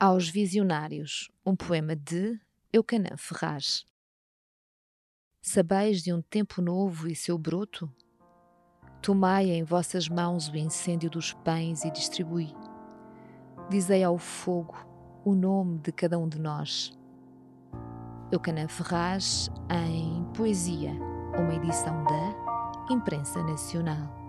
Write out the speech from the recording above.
Aos Visionários, um poema de Eucanã Ferraz. Sabeis de um tempo novo e seu broto? Tomai em vossas mãos o incêndio dos pães e distribui. Dizei ao fogo o nome de cada um de nós. Eucanã Ferraz em Poesia, uma edição da Imprensa Nacional.